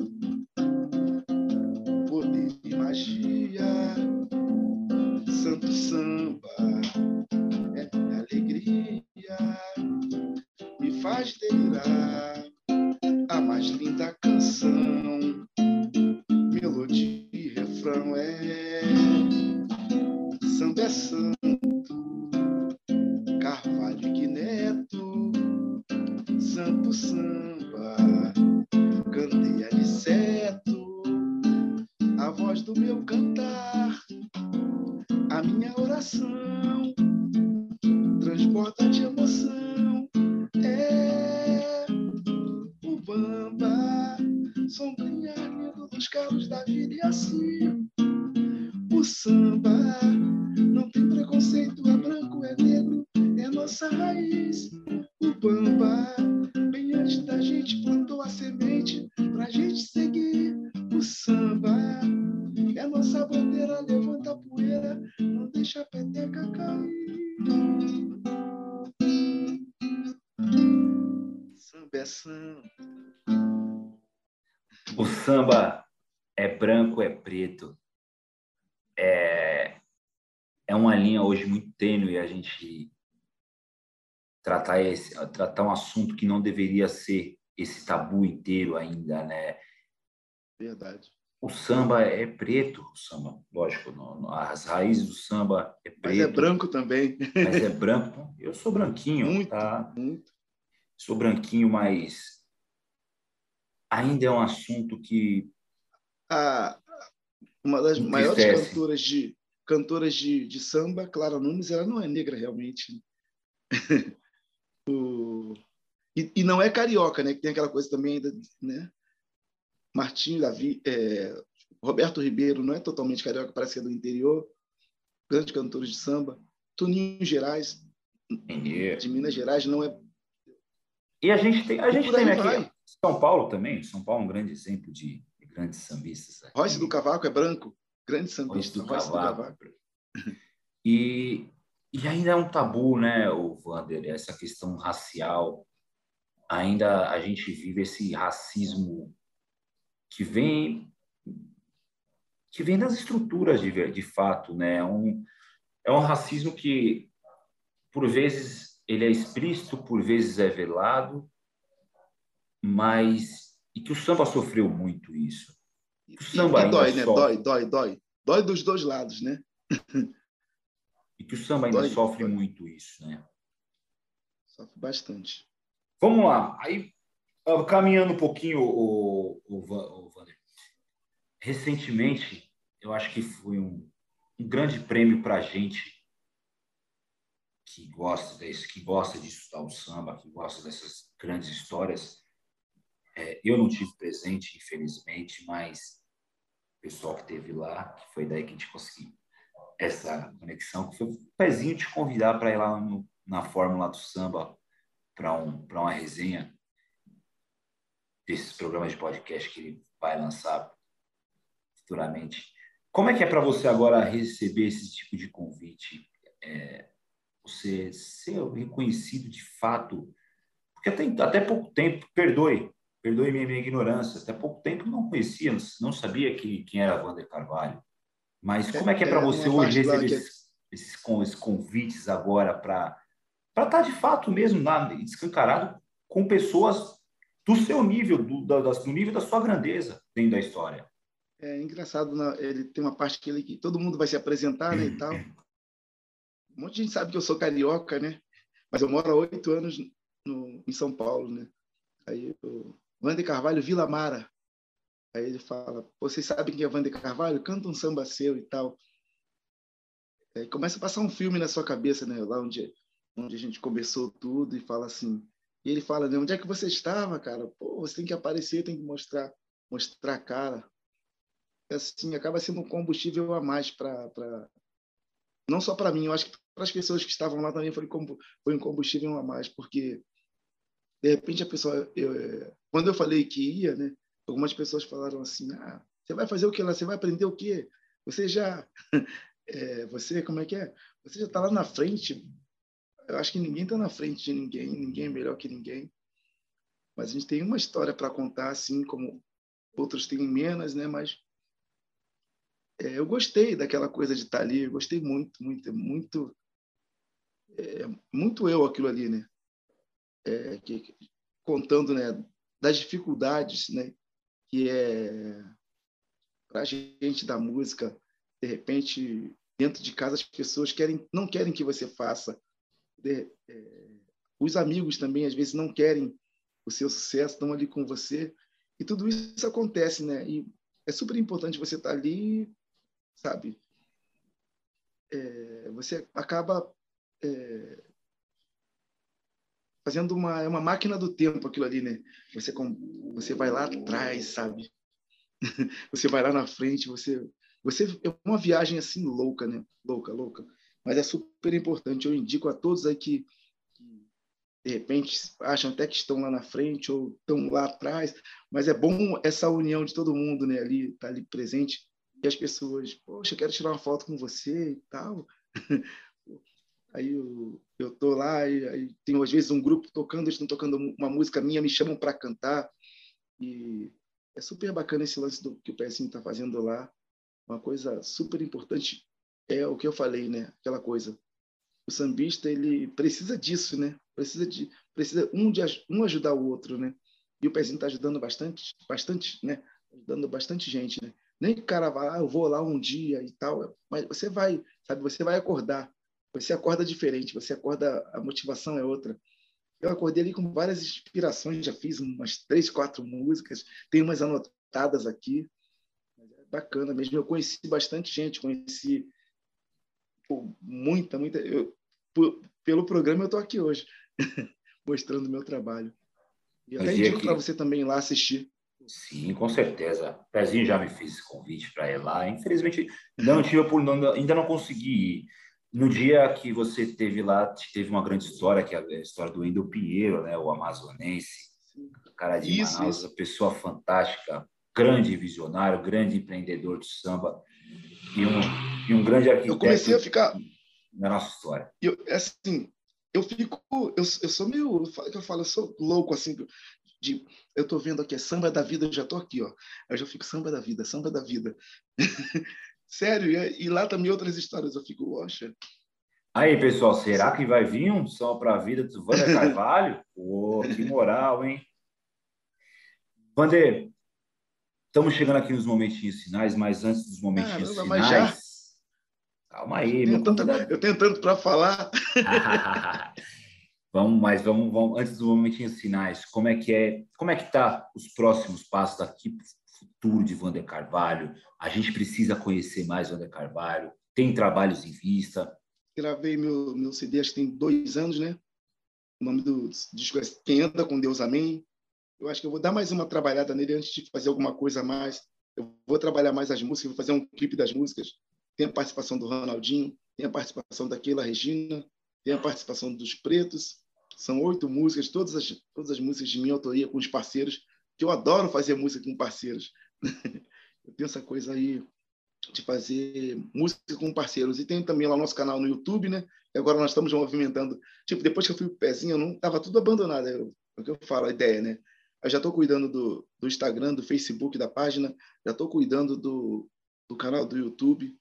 tratar esse tratar um assunto que não deveria ser esse tabu inteiro ainda, né? Verdade. O samba é preto, o samba, lógico, as raízes do samba é preto. Mas é branco também. Mas é branco. Eu sou branquinho, muito, tá? Muito. Sou branquinho, mas ainda é um assunto que a uma das maiores cantoras de cantoras de, de samba, Clara Nunes, ela não é negra realmente. o, e, e, não é carioca, né? Que tem aquela coisa também, né? Martinho Davi, é, Roberto Ribeiro não é totalmente carioca, parece que é do interior. Grandes cantores de samba. Toninho Gerais, de Minas Gerais, não é. E a gente tem, a gente tem aqui vai. São Paulo também. São Paulo é um grande exemplo de, de grandes sambistas. Aqui. Royce do Cavaco é branco, grande sambista. Royce do Cavaco. Do Cavaco. E, e ainda é um tabu, né, o Vander, essa questão racial. Ainda a gente vive esse racismo que vem que vem das estruturas de, de fato, né? É um, é um racismo que, por vezes, ele é explícito, por vezes é velado, mas e que o samba sofreu muito isso. O samba e, e dói, né? Sofre... Dói, dói, dói. Dói dos dois lados, né? e que o samba ainda dói, sofre dói. muito isso, né? Sofre bastante. Vamos lá. Aí caminhando um pouquinho, o, o, o Vander. Recentemente, eu acho que foi um, um grande prêmio para a gente que gosta desse, que gosta de estudar o samba, que gosta dessas grandes histórias. É, eu não tive presente, infelizmente, mas o pessoal que teve lá, que foi daí que a gente conseguiu essa conexão, que foi um pezinho te convidar para ir lá no, na Fórmula do Samba para um, uma resenha desses programas de podcast que ele vai lançar futuramente. Como é que é para você agora receber esse tipo de convite? É, você ser reconhecido de fato? Porque até, até pouco tempo, perdoe, perdoe minha, minha ignorância, até pouco tempo não conhecia, não sabia que, quem era Wander Carvalho. Mas como é que é para é, você hoje receber esses, esses, esses convites agora para estar tá de fato mesmo lá, escancarado com pessoas do seu nível, do, da, do nível da sua grandeza dentro da história. É engraçado, né? ele tem uma parte que, ele, que todo mundo vai se apresentar né, e tal. Um monte de gente sabe que eu sou carioca, né? Mas eu moro há oito anos no, em São Paulo, né? Aí o Wander Carvalho, Vila Mara. Aí ele fala, vocês sabem quem é Wander Carvalho? Canta um samba seu e tal. Aí começa a passar um filme na sua cabeça, né? Lá onde, onde a gente começou tudo e fala assim, e ele fala, né, onde é que você estava, cara? Pô, você tem que aparecer, tem que mostrar, mostrar a cara. E assim, acaba sendo um combustível a mais para não só para mim, eu acho que para as pessoas que estavam lá também foi, foi um combustível a mais, porque de repente a pessoa, eu, quando eu falei que ia, né, algumas pessoas falaram assim, ah, você vai fazer o que lá? Você vai aprender o quê? Você já, é, você como é que é? Você já está lá na frente, eu acho que ninguém está na frente de ninguém, ninguém é melhor que ninguém. Mas a gente tem uma história para contar, assim como outros têm menos, né? Mas é, eu gostei daquela coisa de estar tá ali, eu gostei muito, muito, muito, é, muito eu aquilo ali, né? É, que, contando, né, das dificuldades, né, que é para a gente da música, de repente dentro de casa as pessoas querem, não querem que você faça de, é, os amigos também às vezes não querem o seu sucesso, estão ali com você e tudo isso acontece, né? E é super importante você estar tá ali, sabe? É, você acaba é, fazendo uma, é uma máquina do tempo aquilo ali, né? Você, você vai lá atrás, sabe? você vai lá na frente, você, você é uma viagem assim louca, né? Louca, louca. Mas é super importante. Eu indico a todos aí que, que de repente acham até que estão lá na frente ou estão lá atrás, mas é bom essa união de todo mundo, né? Ali, tá ali presente e as pessoas, poxa, quero tirar uma foto com você e tal. Aí eu, eu tô lá e aí tem às vezes um grupo tocando, eles estão tocando uma música minha, me chamam para cantar e é super bacana esse lance do que o Pezinho está fazendo lá. Uma coisa super importante é o que eu falei, né? Aquela coisa. O sambista ele precisa disso, né? Precisa de precisa um de um ajudar o outro, né? E o Pezinho está ajudando bastante, bastante, né? Ajudando bastante gente, né? Nem que o cara vá, ah, eu vou lá um dia e tal, mas você vai, sabe? Você vai acordar você acorda diferente, você acorda, a motivação é outra. Eu acordei ali com várias inspirações, já fiz umas três, quatro músicas, tem umas anotadas aqui. É bacana mesmo. Eu conheci bastante gente, conheci pô, muita, muita. Eu, por, pelo programa eu estou aqui hoje, mostrando o meu trabalho. E até indico para você também ir lá assistir. Sim, com certeza. Pezinho já me fez esse convite para ir lá. Infelizmente, não tive ainda não consegui ir. No dia que você teve lá, teve uma grande história, que é a história do Wendel Pinheiro, né, o amazonense, cara de isso, Manaus, isso. pessoa fantástica, grande visionário, grande empreendedor de samba e um, e um grande arquiteto. Eu comecei a ficar na nossa história. Eu, assim, eu fico, eu, eu sou meio, eu falo, eu sou louco assim, de, eu tô vendo aqui, é samba da vida, eu já tô aqui, ó. Eu já fico samba da vida, samba da vida. Sério, e, lá também outras histórias eu fico, poxa. Aí, pessoal, será que vai vir um som para a vida do Wander Carvalho? Pô, que moral, hein? Wander, estamos chegando aqui nos momentinhos finais, mas antes dos momentinhos Caramba, finais. Já... Calma aí, eu tenho, tanto, eu tenho tanto para falar. vamos, mas vamos, vamos, antes dos momentinhos finais, como é que é, como é que tá os próximos passos daqui futuro de Wander Carvalho. A gente precisa conhecer mais Wander Carvalho. Tem trabalhos em vista. Gravei meu, meu CD, acho que tem dois anos, né? O nome do disco é Quem Anda com Deus, Amém. Eu acho que eu vou dar mais uma trabalhada nele antes de fazer alguma coisa a mais. Eu vou trabalhar mais as músicas, vou fazer um clipe das músicas. Tem a participação do Ronaldinho, tem a participação da Keila Regina, tem a participação dos Pretos. São oito músicas, todas as, todas as músicas de minha autoria com os parceiros que eu adoro fazer música com parceiros. eu tenho essa coisa aí de fazer música com parceiros. E tem também lá o nosso canal no YouTube, né? E agora nós estamos movimentando. Tipo, depois que eu fui o pezinho, não estava tudo abandonado. É o que eu falo, a ideia, né? Eu já estou cuidando do, do Instagram, do Facebook, da página, já estou cuidando do, do canal do YouTube.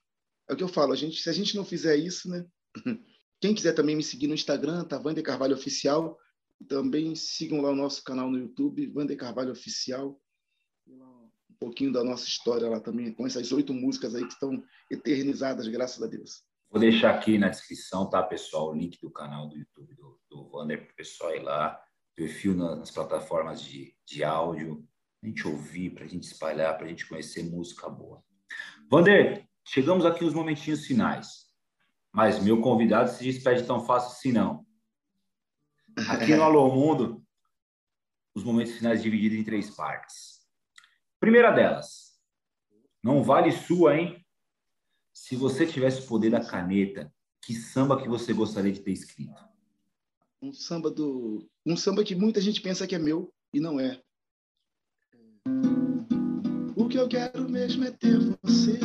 É o que eu falo, a gente, se a gente não fizer isso, né? Quem quiser também me seguir no Instagram, tá Vander Carvalho Oficial. Também sigam lá o nosso canal no YouTube, Vander Carvalho Oficial. Um pouquinho da nossa história lá também, com essas oito músicas aí que estão eternizadas, graças a Deus. Vou deixar aqui na descrição, tá, pessoal, o link do canal do YouTube do, do Vander para o pessoal ir lá, perfil nas plataformas de, de áudio, a gente ouvir, para a gente espalhar, para a gente conhecer música boa. Vander, chegamos aqui nos momentinhos finais, mas meu convidado se despede tão fácil assim não. Aqui no Alô Mundo, os momentos finais divididos em três partes. Primeira delas, não vale sua, hein? Se você tivesse o poder da caneta, que samba que você gostaria de ter escrito? Um samba do, um samba que muita gente pensa que é meu e não é. O que eu quero mesmo é ter você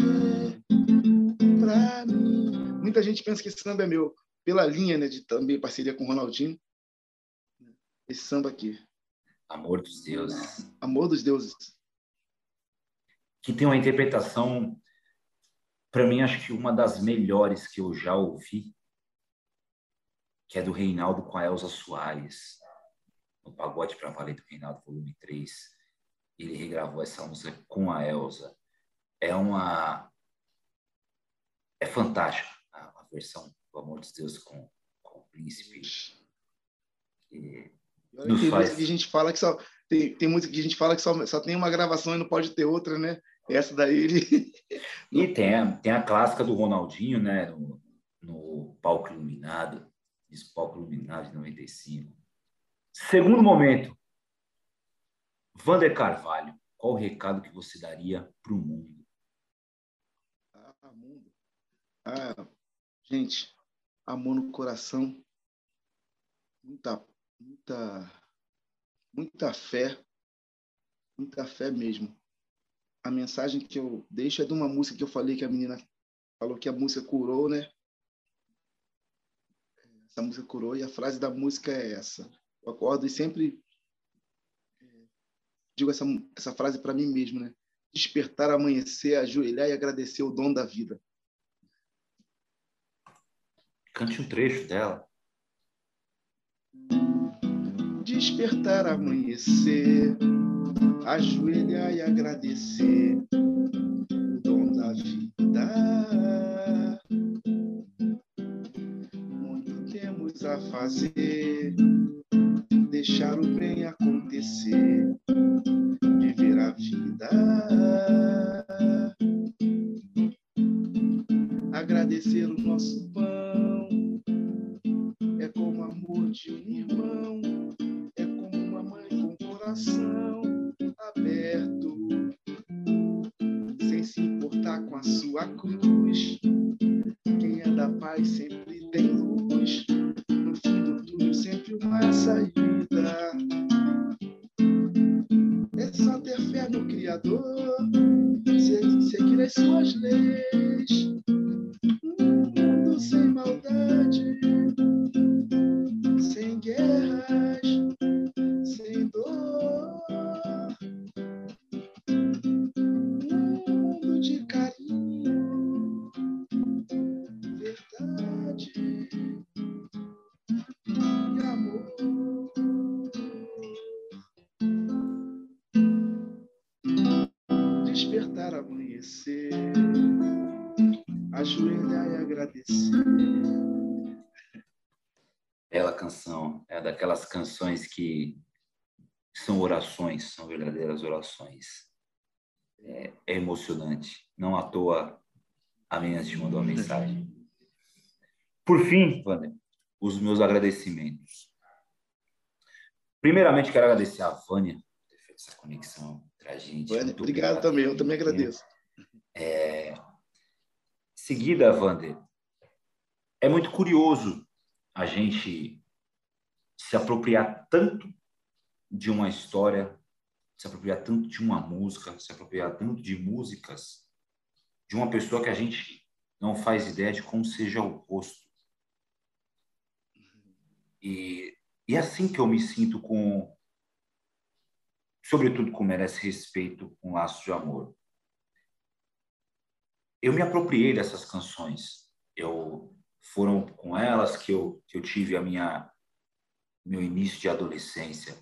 pra mim. Muita gente pensa que esse samba é meu pela linha, né, de também parceria com o Ronaldinho esse samba aqui. Amor dos deuses. Amor dos deuses. Que tem uma interpretação, para mim, acho que uma das melhores que eu já ouvi, que é do Reinaldo com a Elza Soares, no Pagode para Valer do Reinaldo, volume 3. Ele regravou essa música com a Elza. É uma. É fantástica a, versão do Amor dos Deuses com, com o Príncipe. E tem música que a gente fala que só tem, tem música que a gente fala que só, só tem uma gravação e não pode ter outra, né? Essa daí ele. E tem a, tem a clássica do Ronaldinho, né? No, no palco iluminado, esse palco iluminado de 95. Segundo momento, Vander Carvalho, qual o recado que você daria para o mundo? Ah, mundo. Ah, gente, amor no coração, muita, muita, muita fé, muita fé mesmo. A mensagem que eu deixo é de uma música que eu falei que a menina falou que a música curou, né? Essa música curou e a frase da música é essa. Eu acordo e sempre é, digo essa, essa frase para mim mesmo, né? Despertar, amanhecer, ajoelhar e agradecer o dom da vida. Cante um trecho dela. Despertar, amanhecer, ajoelhar e agradecer o dom da vida. Muito temos a fazer, deixar o bem acontecer, viver a vida. Agradecer o nosso emocionante. Não à toa a menina te mandou uma mensagem. Por fim, Wander, os meus agradecimentos. Primeiramente, quero agradecer a Vânia por ter feito essa conexão entre a gente. Vânia, Muito obrigado também, eu também agradeço. É... Seguida, Wander, é muito curioso a gente se apropriar tanto de uma história, se apropriar tanto de uma música, se apropriar tanto de músicas de uma pessoa que a gente não faz ideia de como seja o rosto. E, e é assim que eu me sinto com, sobretudo com merece respeito, com laço de amor. Eu me apropriei dessas canções. Eu foram com elas que eu que eu tive a minha meu início de adolescência.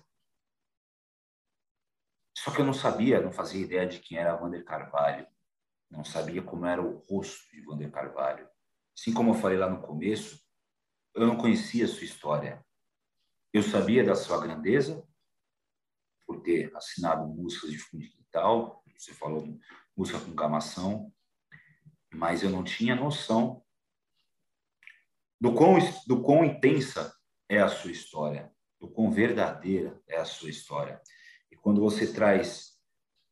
Só que eu não sabia, não fazia ideia de quem era Wander Carvalho, não sabia como era o rosto de Wander Carvalho. Assim como eu falei lá no começo, eu não conhecia a sua história. Eu sabia da sua grandeza por ter assinado músicas de fundo de quintal, você falou música com gamação, mas eu não tinha noção do quão, do quão intensa é a sua história, do quão verdadeira é a sua história. E quando você traz,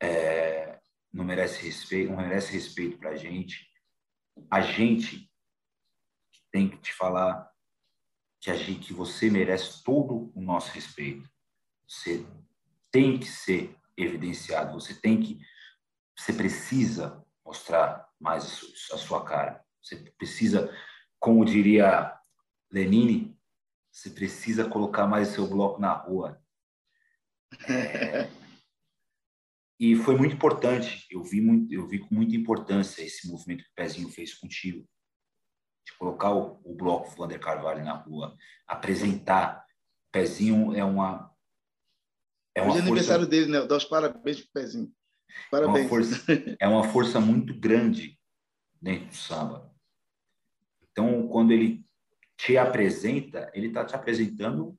é, não merece respeito, não merece respeito para a gente, a gente tem que te falar que, a gente, que você merece todo o nosso respeito. Você tem que ser evidenciado, você tem que, você precisa mostrar mais a sua cara. Você precisa, como diria Lenine, você precisa colocar mais seu bloco na rua. E foi muito importante. Eu vi muito, eu vi com muita importância esse movimento que o Pezinho fez contigo, de colocar o, o bloco Vander Carvalho na rua, apresentar. O Pezinho é uma é uma Hoje é força... aniversário dele, né? Dou os parabéns pro Pezinho. Parabéns. É uma, força, é uma força muito grande dentro do samba. Então, quando ele te apresenta, ele está te apresentando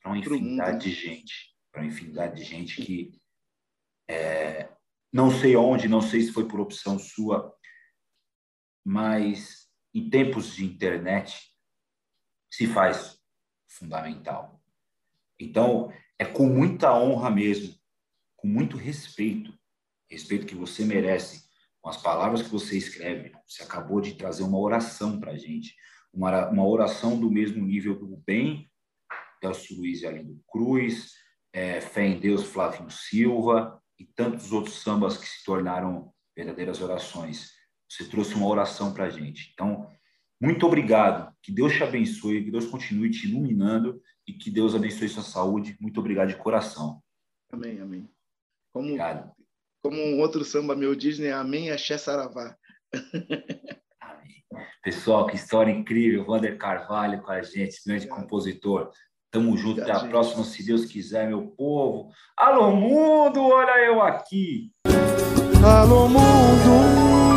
para uma infinidade de gente, para uma infinidade de gente que é, não sei onde, não sei se foi por opção sua, mas em tempos de internet se faz fundamental. Então, é com muita honra mesmo, com muito respeito, respeito que você merece, com as palavras que você escreve. Você acabou de trazer uma oração para a gente, uma, uma oração do mesmo nível do bem, Delcio Luiz e Alindo Cruz, é, Fé em Deus, Flávio Silva e tantos outros sambas que se tornaram verdadeiras orações. Você trouxe uma oração para a gente. Então, muito obrigado. Que Deus te abençoe, que Deus continue te iluminando e que Deus abençoe sua saúde. Muito obrigado de coração. Amém, amém. Como, obrigado. como um outro samba meu diz, né? Amém, axé saravá. Pessoal, que história incrível. Wander Carvalho com a gente, grande compositor. Tamo junto, até a próxima, se Deus quiser, meu povo. Alô, mundo, olha eu aqui. Alô, mundo,